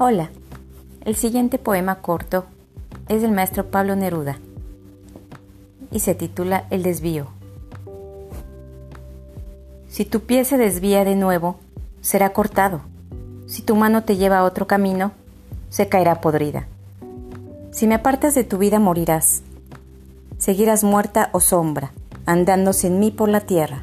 Hola, el siguiente poema corto es del maestro Pablo Neruda y se titula El desvío. Si tu pie se desvía de nuevo, será cortado. Si tu mano te lleva a otro camino, se caerá podrida. Si me apartas de tu vida, morirás. Seguirás muerta o sombra, andando sin mí por la tierra.